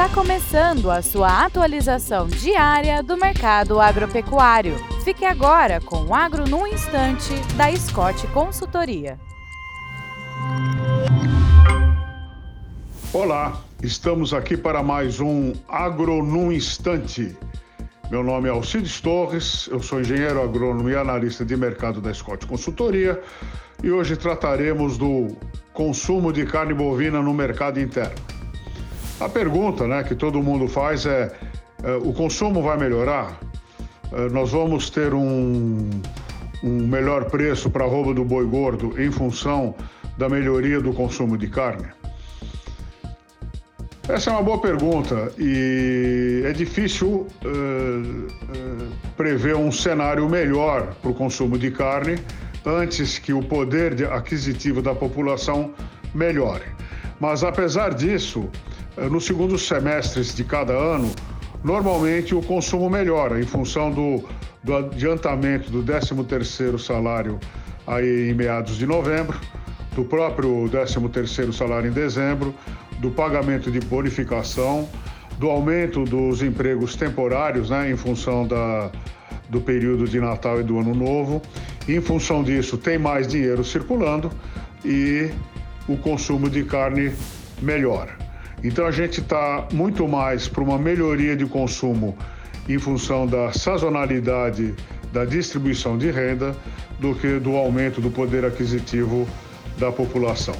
Está começando a sua atualização diária do mercado agropecuário. Fique agora com o Agro no Instante, da Scott Consultoria. Olá, estamos aqui para mais um Agro no Instante. Meu nome é Alcides Torres, eu sou engenheiro agrônomo e analista de mercado da Scott Consultoria e hoje trataremos do consumo de carne bovina no mercado interno. A pergunta né, que todo mundo faz é: é o consumo vai melhorar? É, nós vamos ter um, um melhor preço para a roupa do boi gordo em função da melhoria do consumo de carne? Essa é uma boa pergunta e é difícil uh, uh, prever um cenário melhor para o consumo de carne antes que o poder aquisitivo da população melhore. Mas apesar disso, uh, nos segundos semestres de cada ano, normalmente o consumo melhora em função do, do adiantamento do 13º salário aí em meados de novembro, do próprio 13º salário em dezembro, do pagamento de bonificação, do aumento dos empregos temporários, né, em função da, do período de Natal e do Ano Novo. Em função disso, tem mais dinheiro circulando e o consumo de carne melhora. Então, a gente está muito mais para uma melhoria de consumo em função da sazonalidade da distribuição de renda do que do aumento do poder aquisitivo da população.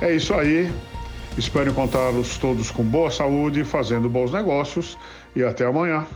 É isso aí. Espero encontrá-los todos com boa saúde, fazendo bons negócios e até amanhã.